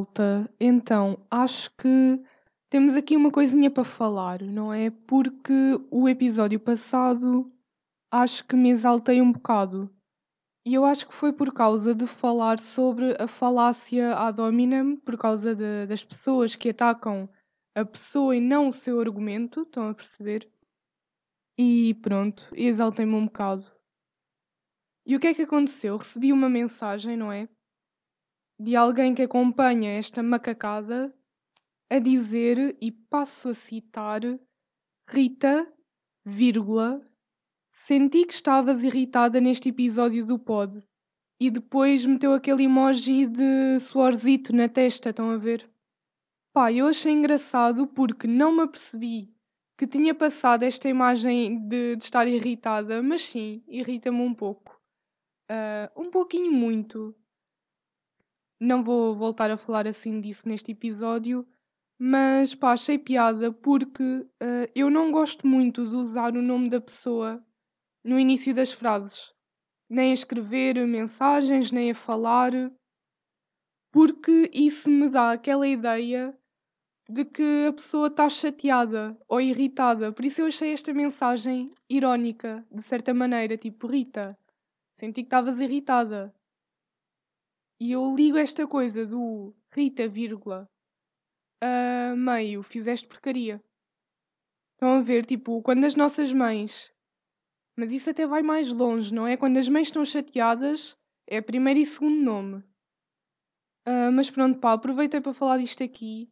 Malta. Então, acho que temos aqui uma coisinha para falar, não é? Porque o episódio passado acho que me exaltei um bocado. E eu acho que foi por causa de falar sobre a falácia ad hominem, por causa de- das pessoas que atacam a pessoa e não o seu argumento, estão a perceber? E pronto, exaltei-me um bocado. E o que é que aconteceu? Recebi uma mensagem, não é? De alguém que acompanha esta macacada a dizer, e passo a citar, Rita, vírgula, senti que estavas irritada neste episódio do pod. E depois meteu aquele emoji de suorzito na testa, estão a ver? Pá, eu achei engraçado porque não me apercebi que tinha passado esta imagem de, de estar irritada, mas sim, irrita-me um pouco. Uh, um pouquinho muito. Não vou voltar a falar assim disso neste episódio, mas pá, achei piada porque uh, eu não gosto muito de usar o nome da pessoa no início das frases, nem a escrever mensagens, nem a falar, porque isso me dá aquela ideia de que a pessoa está chateada ou irritada. Por isso eu achei esta mensagem irónica, de certa maneira, tipo, Rita, senti que estavas irritada. E eu ligo esta coisa do Rita, vírgula, a meio, fizeste porcaria. Estão a ver, tipo, quando as nossas mães. Mas isso até vai mais longe, não é? Quando as mães estão chateadas, é primeiro e segundo nome. Uh, mas pronto, pá, aproveitei para falar disto aqui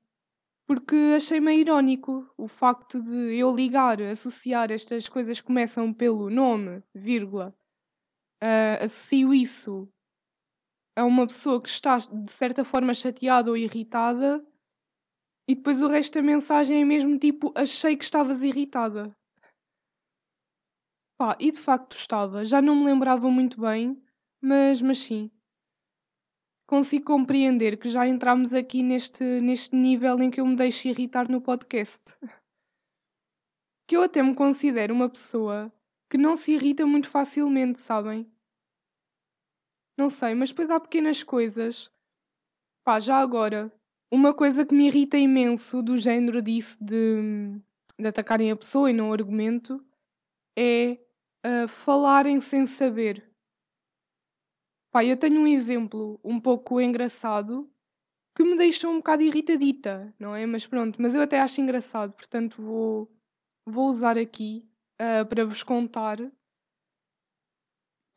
porque achei meio irónico o facto de eu ligar, associar estas coisas que começam pelo nome, vírgula, uh, associo isso a uma pessoa que está de certa forma chateada ou irritada e depois o resto da mensagem é mesmo tipo achei que estavas irritada. Pá, e de facto estava, já não me lembrava muito bem, mas, mas sim. Consigo compreender que já entramos aqui neste, neste nível em que eu me deixo irritar no podcast. Que eu até me considero uma pessoa que não se irrita muito facilmente, sabem? Não sei, mas depois há pequenas coisas. Pá, já agora, uma coisa que me irrita imenso do género disso de, de atacarem a pessoa e não o argumento é uh, falarem sem saber. Pá, eu tenho um exemplo um pouco engraçado que me deixa um bocado irritadita, não é? Mas pronto, mas eu até acho engraçado, portanto vou, vou usar aqui uh, para vos contar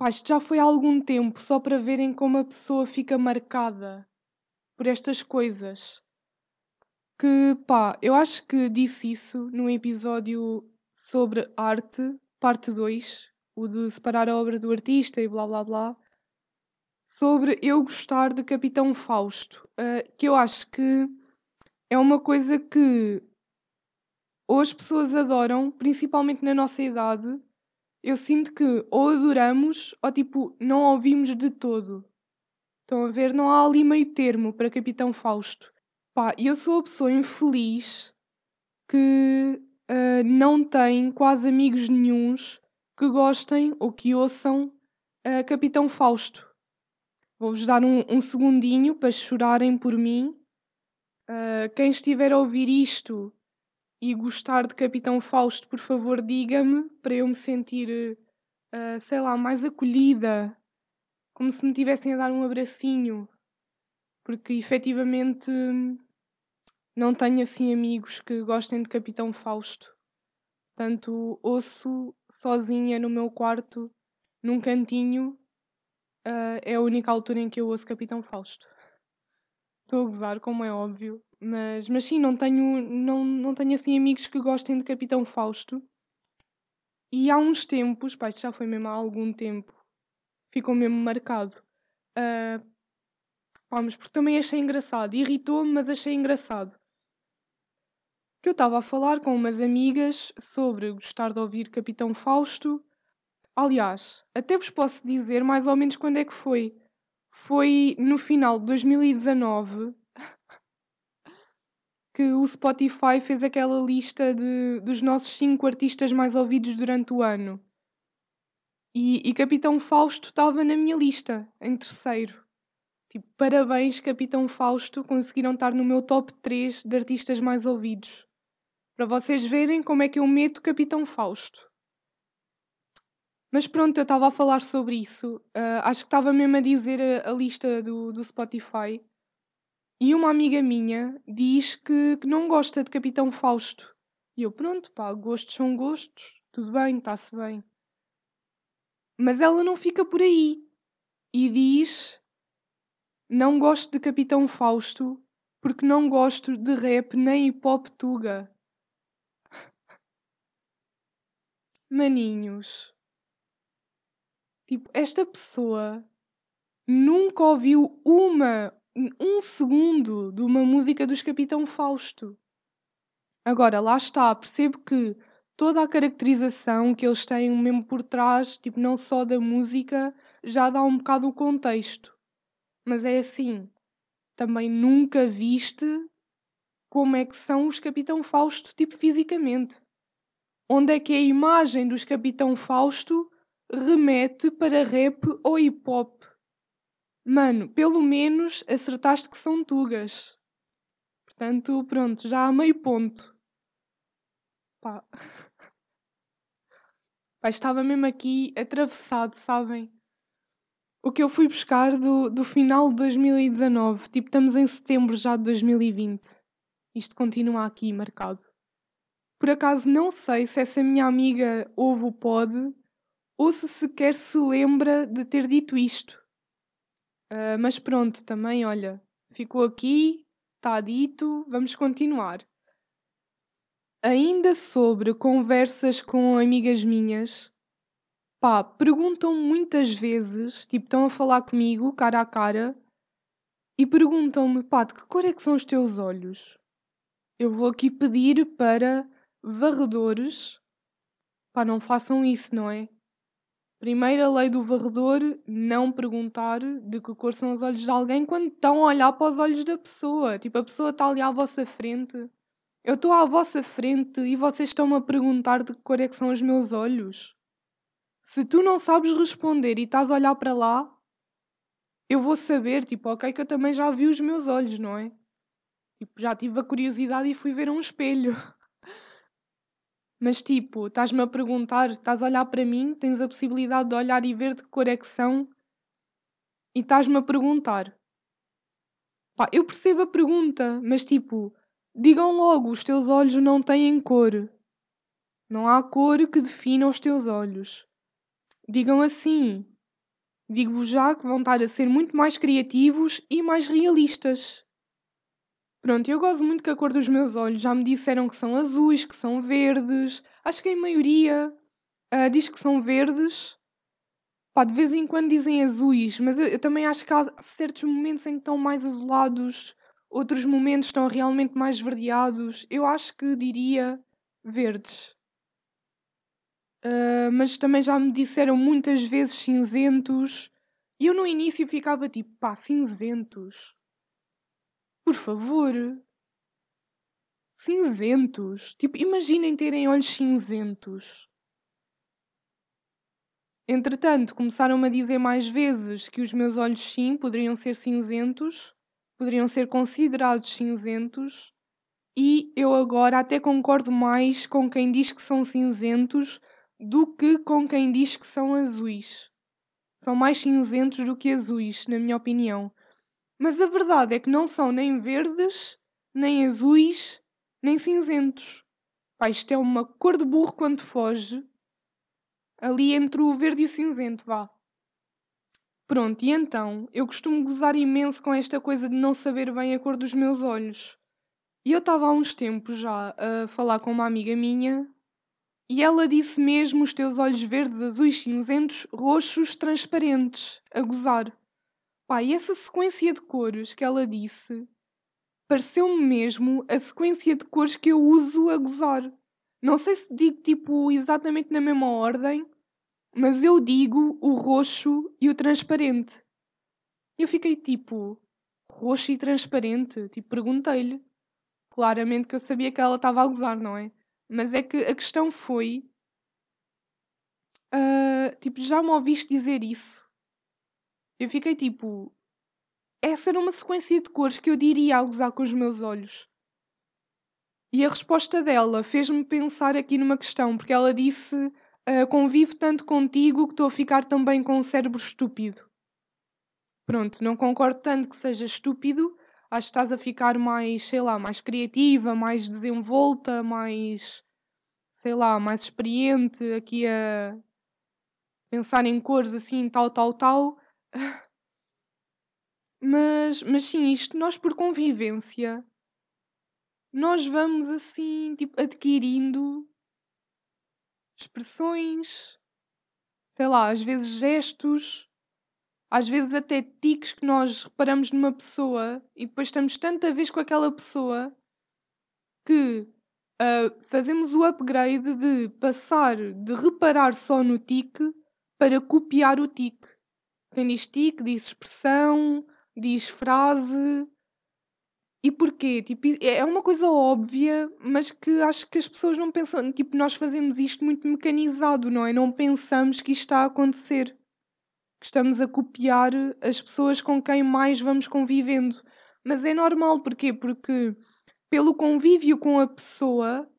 Pá, isto já foi há algum tempo, só para verem como a pessoa fica marcada por estas coisas. Que, pá, eu acho que disse isso num episódio sobre arte, parte 2, o de separar a obra do artista e blá blá blá, sobre eu gostar de Capitão Fausto, uh, que eu acho que é uma coisa que ou as pessoas adoram, principalmente na nossa idade, eu sinto que ou adoramos ou tipo não ouvimos de todo. Estão a ver? Não há ali meio termo para Capitão Fausto. Pá, eu sou a pessoa infeliz que uh, não tem quase amigos nenhums que gostem ou que ouçam uh, Capitão Fausto. Vou-vos dar um, um, segundinho para chorarem por mim. Uh, quem estiver a ouvir isto e gostar de Capitão Fausto, por favor, diga-me para eu me sentir, uh, sei lá, mais acolhida, como se me tivessem a dar um abracinho, porque efetivamente não tenho assim amigos que gostem de Capitão Fausto. Portanto, ouço sozinha no meu quarto, num cantinho, uh, é a única altura em que eu ouço Capitão Fausto. Estou a gozar, como é óbvio. Mas, mas sim, não tenho, não, não tenho assim amigos que gostem de Capitão Fausto. E há uns tempos, pá, isto já foi mesmo há algum tempo, ficou mesmo marcado. Uh, pá, mas porque também achei engraçado. Irritou-me, mas achei engraçado. Que eu estava a falar com umas amigas sobre gostar de ouvir Capitão Fausto. Aliás, até vos posso dizer mais ou menos quando é que foi. Foi no final de 2019 que o Spotify fez aquela lista de, dos nossos 5 artistas mais ouvidos durante o ano. E, e Capitão Fausto estava na minha lista, em terceiro. Tipo, parabéns, Capitão Fausto, conseguiram estar no meu top 3 de artistas mais ouvidos. Para vocês verem como é que eu meto Capitão Fausto. Mas pronto, eu estava a falar sobre isso. Uh, acho que estava mesmo a dizer a, a lista do, do Spotify. E uma amiga minha diz que, que não gosta de Capitão Fausto. E eu, pronto, pá, gostos são gostos. Tudo bem, está-se bem. Mas ela não fica por aí. E diz: Não gosto de Capitão Fausto porque não gosto de rap nem hip hop tuga. Maninhos. Tipo, esta pessoa nunca ouviu uma, um segundo de uma música dos Capitão Fausto. Agora, lá está, percebo que toda a caracterização que eles têm mesmo por trás, tipo, não só da música, já dá um bocado o contexto. Mas é assim, também nunca viste como é que são os Capitão Fausto, tipo, fisicamente. Onde é que a imagem dos Capitão Fausto remete para rap ou hip hop. Mano, pelo menos acertaste que são tugas. Portanto, pronto, já há meio ponto. Pá. Pá, estava mesmo aqui atravessado, sabem? O que eu fui buscar do, do final de 2019. Tipo, estamos em setembro já de 2020. Isto continua aqui marcado. Por acaso não sei se essa minha amiga ouve o pod ou se sequer se lembra de ter dito isto. Uh, mas pronto, também, olha, ficou aqui, está dito, vamos continuar. Ainda sobre conversas com amigas minhas, pá, perguntam muitas vezes, tipo, estão a falar comigo, cara a cara, e perguntam-me, pá, de que cor é que são os teus olhos? Eu vou aqui pedir para varredores, pá, não façam isso, não é? Primeira lei do varredor: não perguntar de que cor são os olhos de alguém quando estão a olhar para os olhos da pessoa. Tipo, a pessoa está ali à vossa frente. Eu estou à vossa frente e vocês estão-me a perguntar de que cor é que são os meus olhos. Se tu não sabes responder e estás a olhar para lá, eu vou saber, tipo, ok, que eu também já vi os meus olhos, não é? Tipo, já tive a curiosidade e fui ver um espelho. Mas tipo, estás-me a perguntar, estás a olhar para mim, tens a possibilidade de olhar e ver de que cor é que são e estás-me a perguntar. Pá, eu percebo a pergunta, mas tipo, digam logo, os teus olhos não têm cor. Não há cor que defina os teus olhos. Digam assim. Digo-vos já que vão estar a ser muito mais criativos e mais realistas. Pronto, eu gosto muito que a cor dos meus olhos. Já me disseram que são azuis, que são verdes. Acho que a maioria uh, diz que são verdes. Pá, de vez em quando dizem azuis, mas eu, eu, também acho que há certos momentos em que estão mais azulados, outros momentos estão realmente mais verdeados. Eu acho que diria verdes. Uh, mas também já me disseram muitas vezes cinzentos. E eu no início ficava tipo, pá, cinzentos. Por favor. Cinzentos. Tipo, imaginem terem olhos cinzentos. Entretanto, começaram-me a dizer mais vezes que os meus olhos, sim, poderiam ser cinzentos, poderiam ser considerados cinzentos, e eu agora até concordo mais com quem diz que são cinzentos do que com quem diz que são azuis. São mais cinzentos do que azuis, na minha opinião. Mas a verdade é que não são nem verdes, nem azuis, nem cinzentos. Pá, isto é uma cor de burro quando foge. Ali entre o verde e o cinzento, vá. Pronto, e então, eu costumo gozar imenso com esta coisa de não saber bem a cor dos meus olhos. E eu estava há uns tempos já a falar com uma amiga minha e ela disse mesmo os teus olhos verdes, azuis, cinzentos, roxos, transparentes, a gozar. Pá, e essa sequência de cores que ela disse pareceu-me mesmo a sequência de cores que eu uso a gozar. Não sei se digo tipo exatamente na mesma ordem, mas eu digo o roxo e o transparente. Eu fiquei tipo, roxo e transparente? Tipo, perguntei-lhe. Claramente que eu sabia que ela estava a gozar, não é? Mas é que a questão foi. Uh, tipo, já me ouviste dizer isso? Eu fiquei tipo, essa era uma sequência de cores que eu diria a gozar com os meus olhos. E a resposta dela fez-me pensar aqui numa questão, porque ela disse: uh, Convivo tanto contigo que estou a ficar também com um cérebro estúpido. Pronto, não concordo tanto que seja estúpido, acho que estás a ficar mais, sei lá, mais criativa, mais desenvolta, mais, sei lá, mais experiente aqui a pensar em cores assim, tal, tal, tal. Mas, mas sim, isto nós por convivência, nós vamos assim, tipo, adquirindo expressões, sei lá, às vezes gestos, às vezes até tiques que nós reparamos numa pessoa e depois estamos tanta vez com aquela pessoa que uh, fazemos o upgrade de passar de reparar só no tique para copiar o tique. Tique diz expressão, diz frase. E porquê? Tipo, é uma coisa óbvia, mas que acho que as pessoas não pensam. Tipo, nós fazemos isto muito mecanizado, não é? Não pensamos que isto está a acontecer que estamos a copiar as pessoas com quem mais vamos convivendo. Mas é normal, porquê? Porque pelo convívio com a pessoa,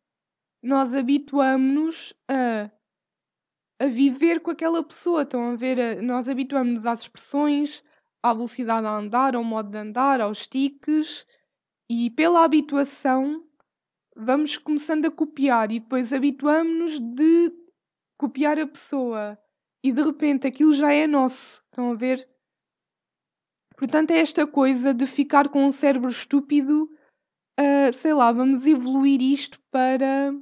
nós habituamos-nos a, a viver com aquela pessoa. Estão a ver? Nós habituamos-nos às expressões, à velocidade a andar, ao modo de andar, aos tiques, e pela habituação vamos começando a copiar e depois habituamos-nos de copiar a pessoa e de repente aquilo já é nosso. Estão a ver? Portanto, é esta coisa de ficar com um cérebro estúpido, uh, sei lá, vamos evoluir isto para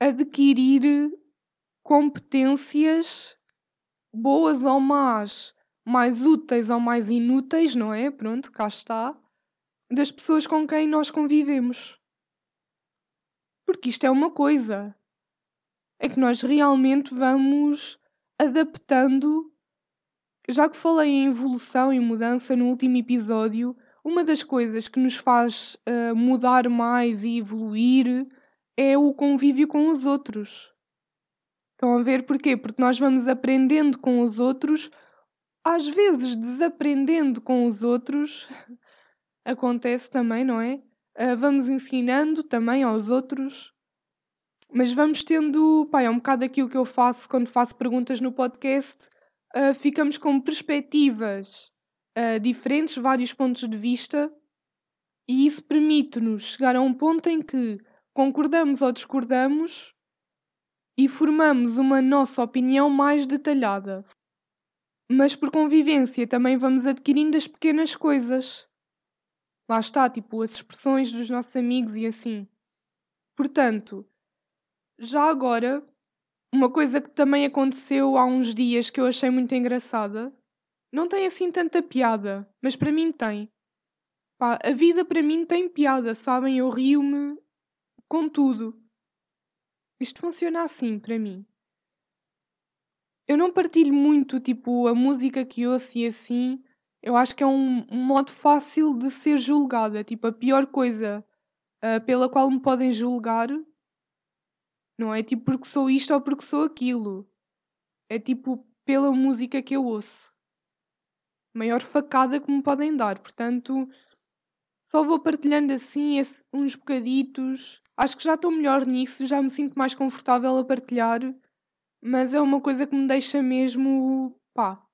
adquirir competências boas ou más, mais úteis ou mais inúteis, não é? Pronto, cá está, das pessoas com quem nós convivemos. Porque isto é uma coisa. É que nós realmente vamos adaptando. Já que falei em evolução e mudança no último episódio, uma das coisas que nos faz uh, mudar mais e evoluir é o convívio com os outros. Estão a ver porquê? Porque nós vamos aprendendo com os outros, às vezes desaprendendo com os outros, acontece também, não é? Uh, vamos ensinando também aos outros mas vamos tendo, pá, é um bocado aquilo que eu faço quando faço perguntas no podcast, uh, ficamos com perspectivas uh, diferentes, vários pontos de vista, e isso permite-nos chegar a um ponto em que concordamos ou discordamos e formamos uma nossa opinião mais detalhada. Mas por convivência também vamos adquirindo as pequenas coisas. Lá está, tipo, as expressões dos nossos amigos e assim. Portanto, já agora, uma coisa que também aconteceu há uns dias que eu achei muito engraçada, não tem assim tanta piada, mas para mim tem. Pá, a vida para mim tem piada, sabem? Eu rio-me com tudo. Isto funciona assim para mim. Eu não partilho muito, tipo, a música que ouço e assim. Eu acho que é um, um modo fácil de ser julgada. Tipo, a pior coisa uh, pela qual me podem julgar não é tipo porque sou isto ou porque sou aquilo. É tipo pela música que eu ouço. Maior facada que me podem dar. Portanto, só vou partilhando assim esse, uns bocaditos. Acho que já estou melhor nisso, já me sinto mais confortável a partilhar. Mas é uma coisa que me deixa mesmo. pá.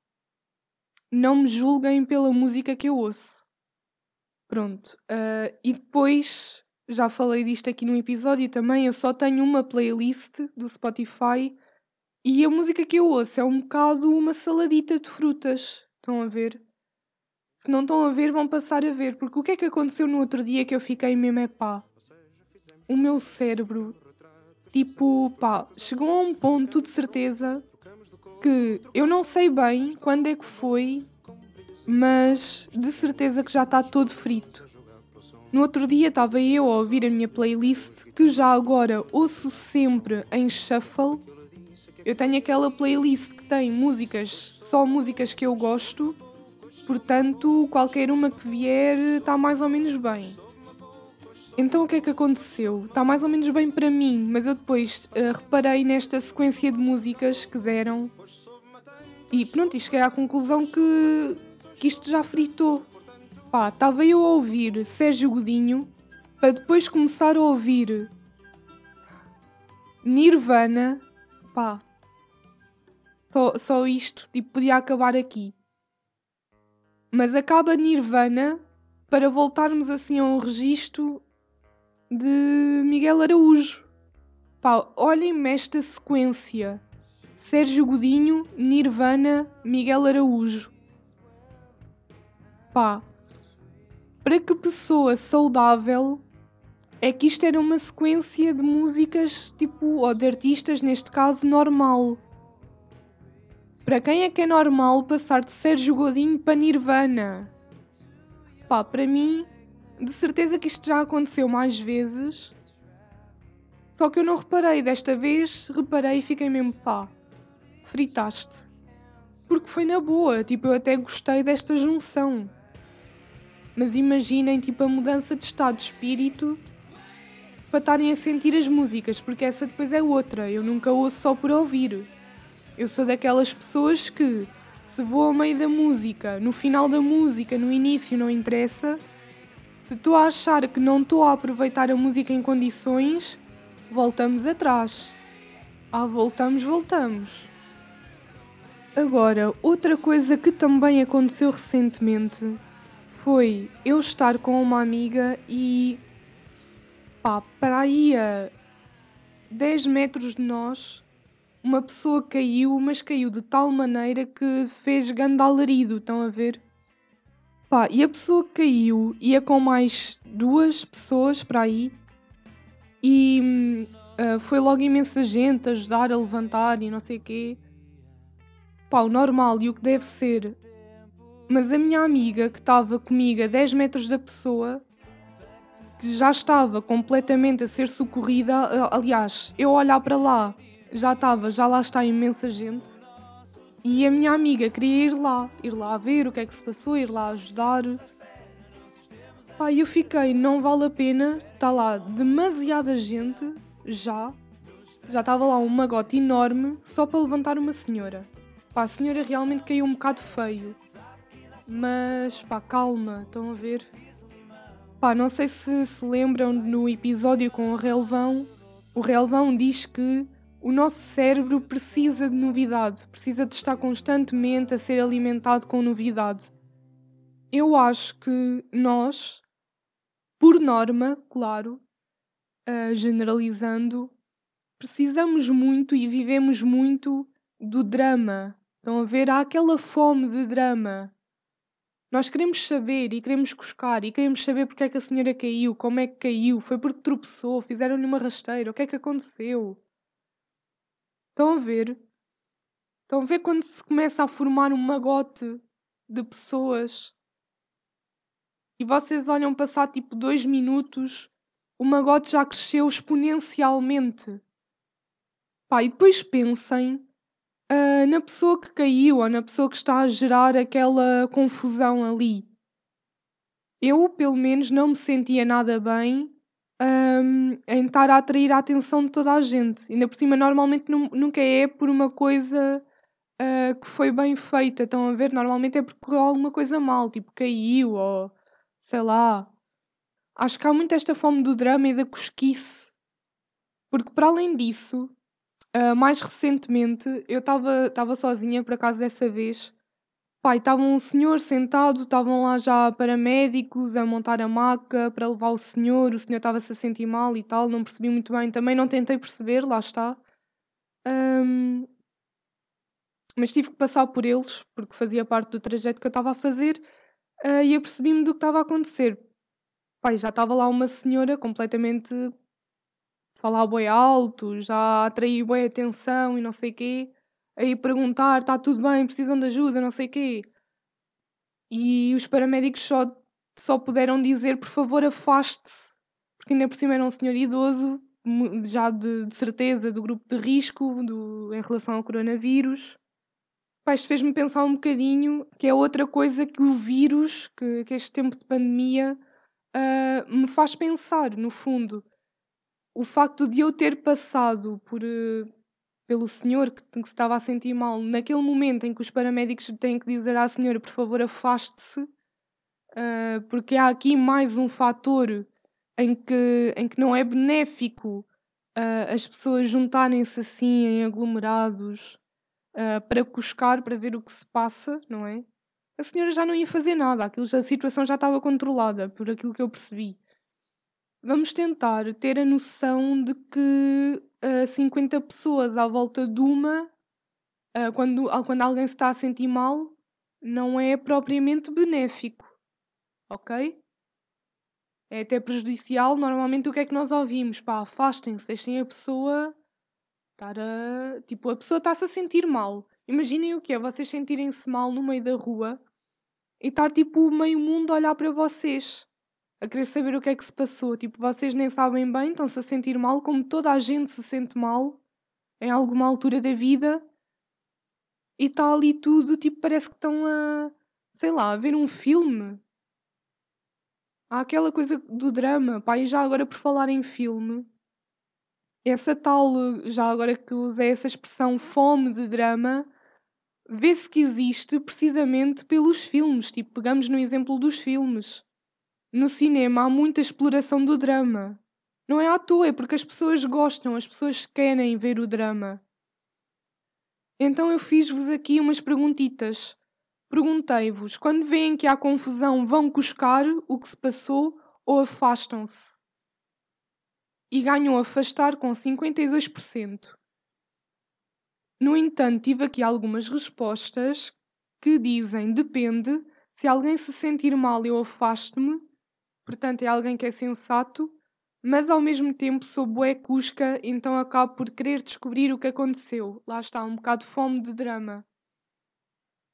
Não me julguem pela música que eu ouço. Pronto. Uh, e depois já falei disto aqui no episódio também. Eu só tenho uma playlist do Spotify e a música que eu ouço é um bocado uma saladita de frutas. Estão a ver? Se não estão a ver, vão passar a ver. Porque o que é que aconteceu no outro dia que eu fiquei mesmo é pá? O meu cérebro, tipo, pá, chegou a um ponto de certeza que eu não sei bem quando é que foi, mas de certeza que já está todo frito. No outro dia estava eu a ouvir a minha playlist, que já agora ouço sempre em shuffle. Eu tenho aquela playlist que tem músicas, só músicas que eu gosto, portanto, qualquer uma que vier está mais ou menos bem. Então o que é que aconteceu? Está mais ou menos bem para mim, mas eu depois uh, reparei nesta sequência de músicas que deram e pronto, e cheguei à conclusão que, que isto já fritou Pá, estava eu a ouvir Sérgio Godinho para depois começar a ouvir Nirvana. Pá, só, só isto, tipo, podia acabar aqui. Mas acaba Nirvana para voltarmos assim a um registro de Miguel Araújo. Pá, olhem-me esta sequência. Sérgio Godinho, Nirvana, Miguel Araújo. Pá, para que pessoa saudável é que isto era uma sequência de músicas, tipo, ou de artistas, neste caso, normal. Para quem é que é normal passar de Sérgio Godinho para Nirvana? Pá, para mim, de certeza que isto já aconteceu mais vezes. Só que eu não reparei, desta vez reparei e fiquei mesmo pá, fritaste. Porque foi na boa, tipo, eu até gostei desta junção. Mas imaginem, tipo, a mudança de estado de espírito para estarem a sentir as músicas, porque essa depois é outra. Eu nunca ouço só por ouvir. Eu sou daquelas pessoas que, se vou ao meio da música, no final da música, no início, não interessa. Se a achar que não estou a aproveitar a música em condições, voltamos atrás. Ah, voltamos, voltamos. Agora, outra coisa que também aconteceu recentemente foi eu estar com uma amiga e pá, para aí a 10 metros de nós uma pessoa caiu, mas caiu de tal maneira que fez gandalarido, estão a ver? Pá, e a pessoa que caiu ia com mais duas pessoas para aí e uh, foi logo imensa gente a ajudar a levantar e não sei o quê. Pá, o normal e o que deve ser. Mas a minha amiga que estava comigo a 10 metros da pessoa que já estava completamente a ser socorrida, aliás, eu olhar para lá já estava, já lá está imensa gente. E a minha amiga queria ir lá, ir lá ver o que é que se passou, ir lá ajudar. Pá, eu fiquei, não vale a pena, está lá demasiada gente, já. Já estava lá um magote enorme só para levantar uma senhora. Pá, a senhora realmente caiu um bocado feio. Mas, pá, calma, estão a ver? Pá, não sei se se lembram no episódio com o Relvão. O Relvão diz que o nosso cérebro precisa de novidade, precisa de estar constantemente a ser alimentado com novidade. Eu acho que nós, por norma, claro, uh, generalizando, precisamos muito e vivemos muito do drama. Estão a ver? Há aquela fome de drama. Nós queremos saber e queremos buscar e queremos saber porque é que a senhora caiu, como é que caiu, foi porque tropeçou, fizeram-lhe uma rasteira, o que é que aconteceu? Estão a ver? Estão a ver quando se começa a formar um magote de pessoas e vocês olham passar tipo dois minutos, o magote já cresceu exponencialmente. Pá, e depois pensem uh, na pessoa que caiu ou na pessoa que está a gerar aquela confusão ali. Eu, pelo menos, não me sentia nada bem um, em estar a atrair a atenção de toda a gente. Ainda por cima, normalmente nunca é por uma coisa uh, que foi bem feita. Estão a ver? Normalmente é porque alguma coisa mal, tipo caiu ou sei lá. Acho que há muito esta fome do drama e da cosquice. Porque para além disso, uh, mais recentemente, eu estava sozinha por acaso dessa vez Pai, estava um senhor sentado, estavam lá já paramédicos a montar a maca para levar o senhor, o senhor estava-se a sentir mal e tal, não percebi muito bem, também não tentei perceber, lá está. Um, mas tive que passar por eles, porque fazia parte do trajeto que eu estava a fazer, uh, e eu percebi-me do que estava a acontecer. Pai, já estava lá uma senhora completamente falar boi alto, já atraí bem atenção e não sei o quê aí perguntar, está tudo bem, precisam de ajuda, não sei o quê. E os paramédicos só, só puderam dizer, por favor, afaste-se, porque ainda por cima era um senhor idoso, já de, de certeza do grupo de risco do, em relação ao coronavírus. Pá, isto fez-me pensar um bocadinho que é outra coisa que o vírus, que, que este tempo de pandemia, uh, me faz pensar, no fundo. O facto de eu ter passado por, uh, pelo senhor que, que se estava a sentir mal, naquele momento em que os paramédicos têm que dizer à senhora, por favor, afaste-se, uh, porque há aqui mais um fator em que, em que não é benéfico uh, as pessoas juntarem-se assim em aglomerados uh, para cuscar, para ver o que se passa, não é? A senhora já não ia fazer nada, aquilo, a situação já estava controlada, por aquilo que eu percebi. Vamos tentar ter a noção de que uh, 50 pessoas à volta de uma, uh, quando, quando alguém se está a sentir mal, não é propriamente benéfico, ok? É até prejudicial. Normalmente o que é que nós ouvimos? Pá, afastem-se, deixem a pessoa estar a. Tipo, a pessoa está-se a sentir mal. Imaginem o que é vocês sentirem-se mal no meio da rua e estar tipo meio mundo a olhar para vocês a querer saber o que é que se passou. Tipo, vocês nem sabem bem, estão-se a sentir mal, como toda a gente se sente mal em alguma altura da vida. E está ali tudo, tipo, parece que estão a, sei lá, a ver um filme. Há aquela coisa do drama, pá, e já agora por falar em filme, essa tal, já agora que usei essa expressão fome de drama, vê-se que existe precisamente pelos filmes. Tipo, pegamos no exemplo dos filmes. No cinema há muita exploração do drama. Não é à toa, é porque as pessoas gostam, as pessoas querem ver o drama. Então eu fiz-vos aqui umas perguntitas. Perguntei-vos: quando veem que há confusão, vão cuscar o que se passou ou afastam-se? E ganham afastar com 52%. No entanto, tive aqui algumas respostas que dizem: depende, se alguém se sentir mal, eu afasto-me portanto é alguém que é sensato, mas ao mesmo tempo sou bué cusca, então acabo por querer descobrir o que aconteceu. Lá está, um bocado fome de drama.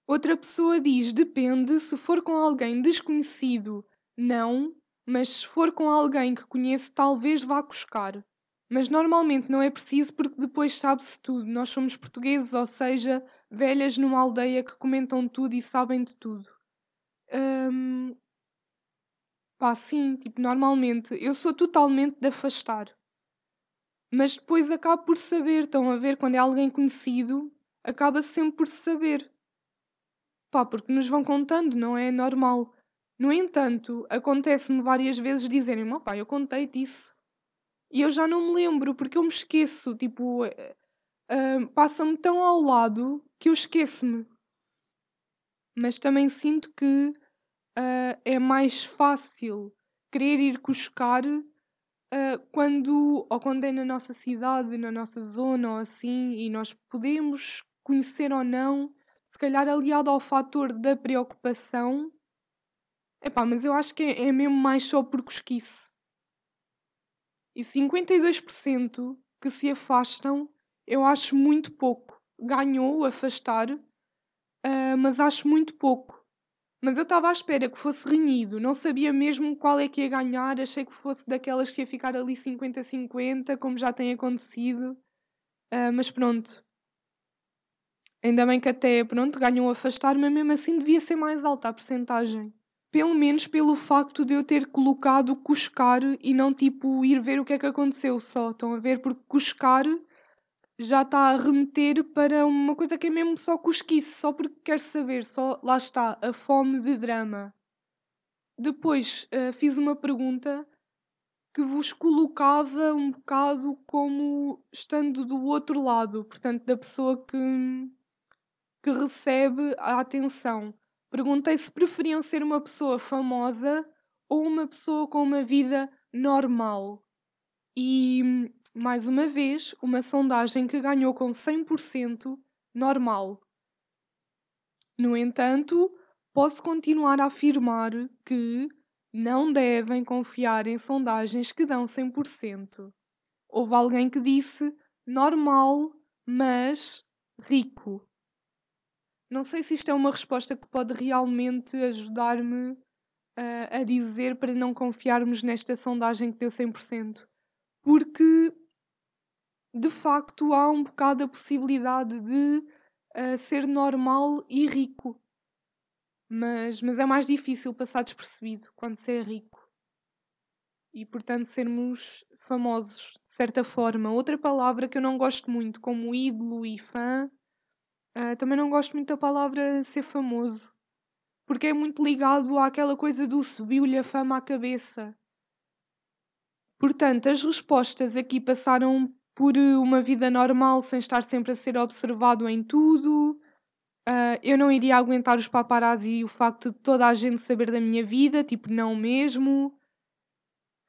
Outra pessoa diz: depende, se for com alguém desconhecido, não, mas se for com alguém que conheço, talvez vá cuscar. Mas normalmente não é preciso porque depois sabe-se tudo. Nós somos portugueses, ou seja, velhas numa aldeia que comentam tudo e sabem de tudo. Hum, Pá, sim, tipo, normalmente eu sou totalmente de afastar. Mas depois acabo por saber, estão a ver, quando é alguém conhecido, acaba sempre por saber. Pá, porque nos vão contando, não é normal. No entanto, acontece-me várias vezes dizerem-me, pá, eu contei-te isso. E eu já não me lembro, porque eu me esqueço, tipo, uh, passa-me tão ao lado que eu esqueço-me. Mas também sinto que uh, é mais fácil querer ir cuscar uh, quando, ou quando é na nossa cidade, na nossa zona ou assim, e nós podemos conhecer ou não, se calhar aliado ao fator da preocupação. Epá, mas eu acho que é, é mesmo mais só por cosquice. E 52% que se afastam, eu acho muito pouco. Ganhou afastar, uh, mas acho muito pouco. Mas eu estava à espera que fosse renhido, não sabia mesmo qual é que ia ganhar, achei que fosse daquelas que ia ficar ali 50-50, como já tem acontecido. Uh, mas pronto. Ainda bem que até, pronto, ganham a afastar, mas mesmo assim devia ser mais alta a percentagem. Pelo menos pelo facto de eu ter colocado cuscar e não tipo ir ver o que é que aconteceu só. Estão a ver? Porque cuscar já está a remeter para uma coisa que é mesmo só cosquice, só porque quer saber, só lá está, a fome de drama. Depois uh, fiz uma pergunta que vos colocava um bocado como estando do outro lado, portanto, da pessoa que, que recebe a atenção. Perguntei se preferiam ser uma pessoa famosa ou uma pessoa com uma vida normal. E mais uma vez, uma sondagem que ganhou com 100% normal. No entanto, posso continuar a afirmar que não devem confiar em sondagens que dão 100%. Houve alguém que disse normal, mas rico. Não sei se isto é uma resposta que pode realmente ajudar-me uh, a dizer para não confiarmos nesta sondagem que deu 100%. Porque de facto há um bocado a possibilidade de uh, ser normal e rico. Mas, mas é mais difícil passar despercebido quando se é rico. E portanto sermos famosos, de certa forma. Outra palavra que eu não gosto muito, como ídolo e fã, uh, também não gosto muito da palavra ser famoso. porque é muito ligado àquela coisa do subiu-lhe a fama à cabeça. Portanto, as respostas aqui passaram por eh, uma vida normal, sem estar sempre a ser observado em tudo. Uh, eu não iria aguentar os paparazzi e o facto de toda a gente saber da minha vida, tipo, não mesmo.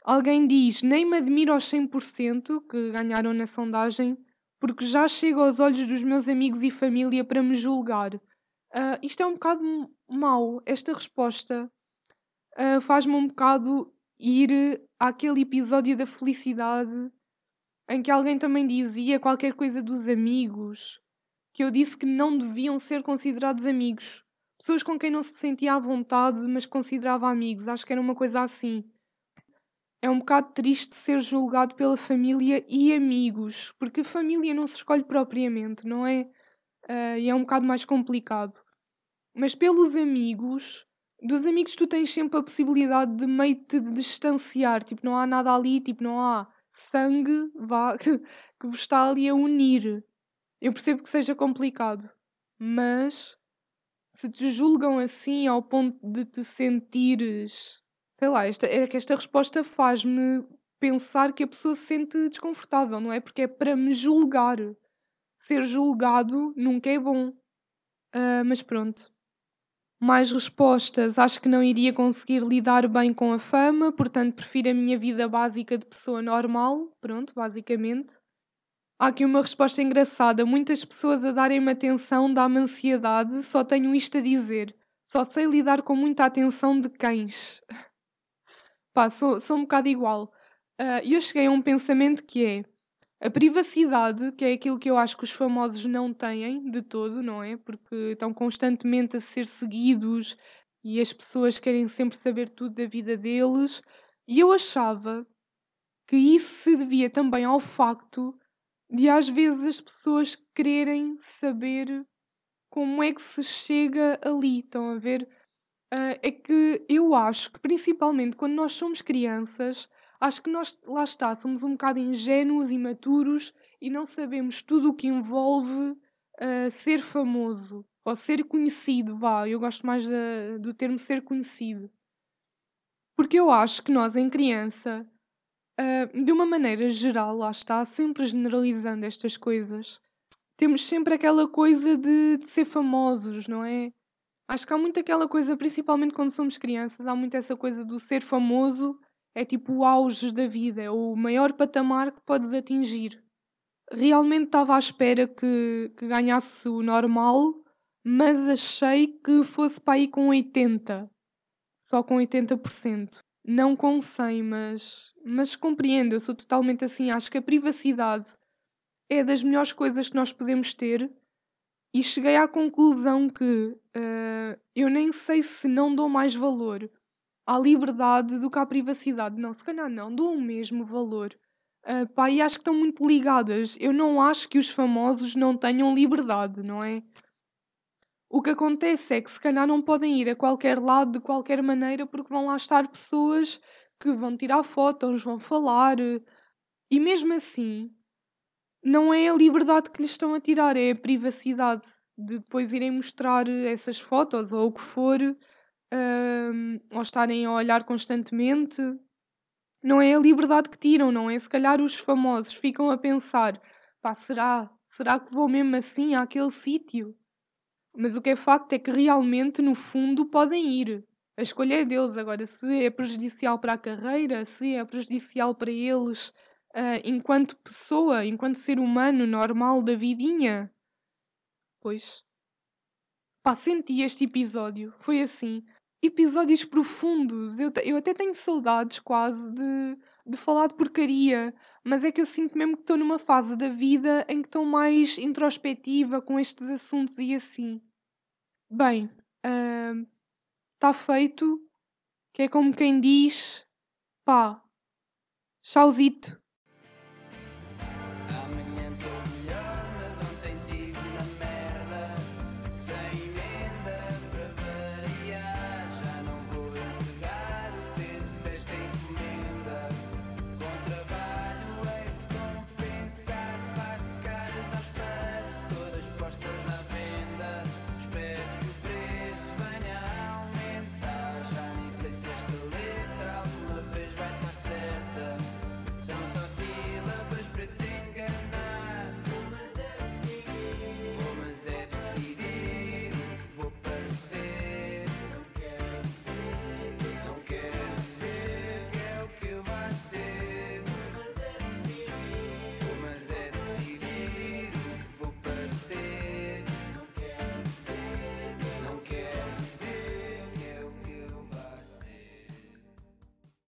Alguém diz, nem me admiro aos 100% que ganharam na sondagem, porque já chego aos olhos dos meus amigos e família para me julgar. Uh, isto é um bocado mau. Esta resposta uh, faz-me um bocado ir àquele episódio da felicidade em que alguém também dizia qualquer coisa dos amigos, que eu disse que não deviam ser considerados amigos. Pessoas com quem não se sentia à vontade, mas considerava amigos. Acho que era uma coisa assim. É um bocado triste ser julgado pela família e amigos, porque família não se escolhe propriamente, não é? Uh, e é um bocado mais complicado. Mas pelos amigos, dos amigos tu tens sempre a possibilidade de meio te distanciar, tipo, não há nada ali, tipo, não há sangue vá, que, vos está ali a unir. Eu percebo que seja complicado, mas se te julgam assim ao ponto de te sentires, sei lá, esta, é que esta resposta faz-me pensar que a pessoa se sente desconfortável, não é? Porque é para me julgar. Ser julgado nunca é bom. Uh, mas pronto mais respostas, acho que não iria conseguir lidar bem com a fama, portanto prefiro a minha vida básica de pessoa normal, pronto, basicamente. Há aqui uma resposta engraçada. Muitas pessoas a darem-me atenção dá-me ansiedade, só tenho isto a dizer. Só sei lidar com muita atenção de cães. Pá, sou, sou um bocado igual. Ah, e uh, eu cheguei a um pensamento que é a privacidade, que é aquilo que eu acho que os famosos não têm de todo, não é? Porque estão constantemente a ser seguidos e as pessoas querem sempre saber tudo da vida deles. E eu achava que isso se devia também ao facto de às vezes as pessoas quererem saber como é que se chega ali. Estão a ver? Uh, é que eu acho que principalmente quando nós somos crianças Acho que nós, lá está, somos um bocado ingênuos, imaturos e não sabemos tudo o que envolve uh, ser famoso ou ser conhecido. Vá, eu gosto mais do termo ser conhecido. Porque eu acho que nós, em criança, uh, de uma maneira geral, lá está, sempre generalizando estas coisas, temos sempre aquela coisa de, de ser famosos, não é? Acho que há muito aquela coisa, principalmente quando somos crianças, há muito essa coisa do ser famoso é tipo o auge da vida, é o maior patamar que podes atingir. Realmente estava à espera que, que ganhasse o normal, mas achei que fosse para aí com 80. Só com 80%. Não com 100, mas, mas compreendo, eu sou totalmente assim. Acho que a privacidade é das melhores coisas que nós podemos ter e cheguei à conclusão que uh, eu nem sei se não dou mais valor à liberdade do que à privacidade. Não, se calhar não, dou o mesmo valor. Uh, pá, e acho que estão muito ligadas. Eu não acho que os famosos não tenham liberdade, não é? O que acontece é que se calhar não podem ir a qualquer lado de qualquer maneira porque vão lá estar pessoas que vão tirar fotos, vão falar. E mesmo assim, não é a liberdade que lhes estão a tirar, é a privacidade de depois irem mostrar essas fotos ou o que for um, ou estarem a olhar constantemente. Não é a liberdade que tiram, não é? Se calhar os famosos ficam a pensar: pá, será? Será que vou mesmo assim àquele sítio? Mas o que é facto é que realmente, no fundo, podem ir. A escolha é deles. Agora, se é prejudicial para a carreira, se é prejudicial para eles uh, enquanto pessoa, enquanto ser humano normal da vidinha, pois. Pá, senti este episódio. Foi assim episódios profundos. Eu, eu até tenho saudades quase de, de falar de porcaria, mas é que eu sinto mesmo que estou numa fase da vida em que estou mais introspectiva com estes assuntos e assim. Bem, está uh, feito, que é como quem diz, pá, chauzito.